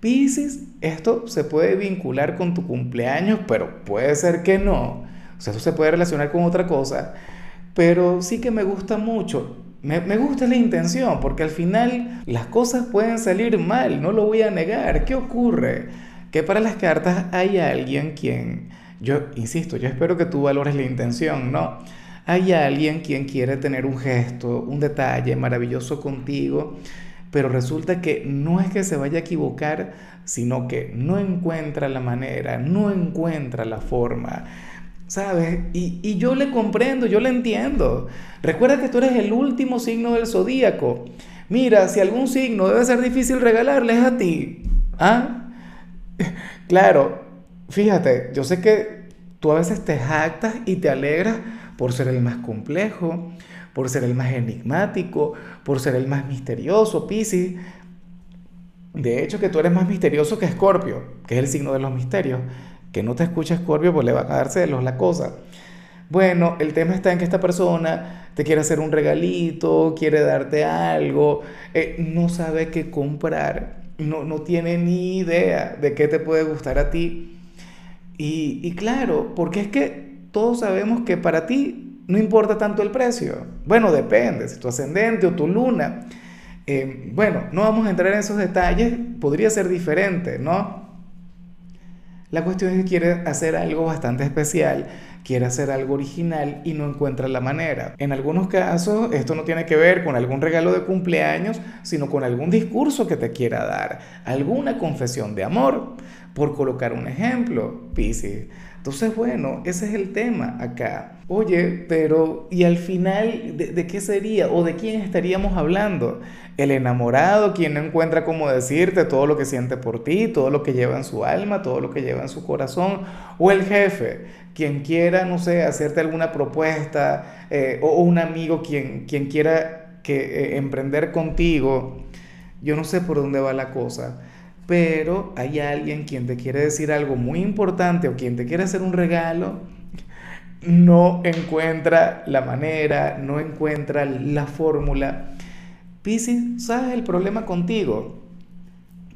Pisces, esto se puede vincular con tu cumpleaños, pero puede ser que no. O sea, eso se puede relacionar con otra cosa. Pero sí que me gusta mucho. Me, me, gusta la intención, porque al final las cosas pueden salir mal, no lo voy a negar. ¿Qué ocurre? Que para las cartas hay alguien quien, yo insisto, yo espero que tú valores la intención, ¿no? Hay alguien quien quiere tener un gesto, un detalle maravilloso contigo pero resulta que no es que se vaya a equivocar, sino que no encuentra la manera, no encuentra la forma. ¿Sabes? Y, yo le comprendo, yo le entiendo. Recuerda que tú eres el último signo del zodíaco. Mira, si algún signo debe ser difícil regalarle es a ti. ¿Ah? Claro, fíjate, yo sé que tú a veces te jactas y te alegras por ser el más complejo, por ser el más enigmático, por ser el más misterioso, Piscis. De hecho, que tú eres más misterioso que Escorpio, que es el signo de los misterios. Que no te escucha Escorpio, pues le va a darse de los la cosa. Bueno, el tema está en que esta persona te quiere hacer un regalito, quiere darte algo, eh, no sabe qué comprar, no, no tiene ni idea de qué te puede gustar a ti. Y claro, porque es que todos sabemos que para ti no importa tanto el precio. Bueno, depende, si tu ascendente o tu luna. Eh, bueno, no vamos a entrar en esos detalles, podría ser diferente, ¿no? La cuestión es que quiere hacer algo bastante especial, quiere hacer algo original y no encuentra la manera. En algunos casos esto no tiene que ver con algún regalo de cumpleaños, sino con algún discurso que te quiera dar, alguna confesión de amor, por colocar un ejemplo, Piscis. Entonces, bueno, ese es el tema acá. Oye, pero ¿y al final de, qué sería o de quién estaríamos hablando? El enamorado, quien no encuentra cómo decirte todo lo que siente por ti, todo lo que lleva en su alma, todo lo que lleva en su corazón, o el jefe, quien quiera, no sé, hacerte alguna propuesta, eh, o, un amigo quien, quien quiera que, eh, emprender contigo. Yo no sé por dónde va la cosa pero hay alguien quien te quiere decir algo muy importante o quien te quiere hacer un regalo, no encuentra la manera, no encuentra la fórmula. Pisces, ¿sabes el problema contigo?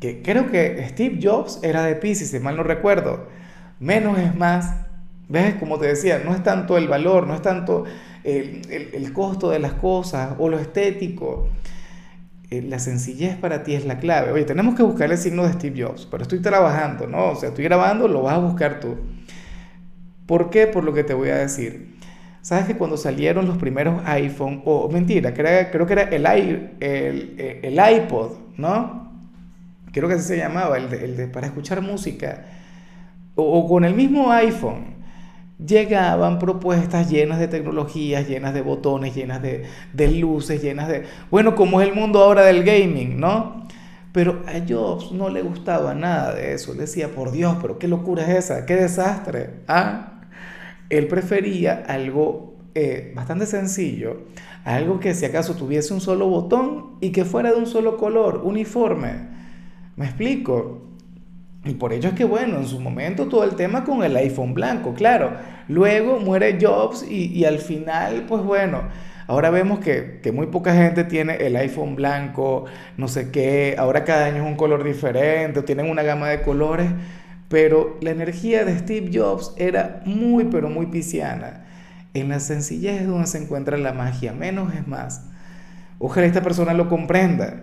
Que creo que Steve Jobs era de Pisces, si mal no recuerdo. Menos es más. ¿Ves? Como te decía, no es tanto el valor, no es tanto el, el costo de las cosas o lo estético eh, la sencillez para ti es la clave. Oye, tenemos que buscar el signo de Steve Jobs, pero estoy trabajando, ¿no? O sea, estoy grabando, lo vas a buscar tú. ¿Por qué? Por lo que te voy a decir. ¿Sabes que cuando salieron los primeros iPhone, o mentira, creo, que era el, el, el, iPod, ¿no? Creo que así se llamaba, el de, el de para escuchar música. O, o con el mismo iPhone llegaban propuestas llenas de tecnologías, llenas de botones, llenas de, luces, llenas de... Bueno, como es el mundo ahora del gaming, ¿no? Pero a Jobs no le gustaba nada de eso. Le decía, por Dios, pero qué locura es esa, qué desastre. ¿Ah? Él prefería algo eh, bastante sencillo, algo que si acaso tuviese un solo botón y que fuera de un solo color, uniforme. ¿Me explico? Y por ello es que, bueno, en su momento todo el tema con el iPhone blanco, claro. Luego muere Jobs y, al final, pues bueno, ahora vemos que, que, muy poca gente tiene el iPhone blanco, no sé qué, ahora cada año es un color diferente, tienen una gama de colores, pero la energía de Steve Jobs era muy, pero muy pisciana. En la sencillez es donde se encuentra la magia, menos es más. Ojalá esta persona lo comprenda.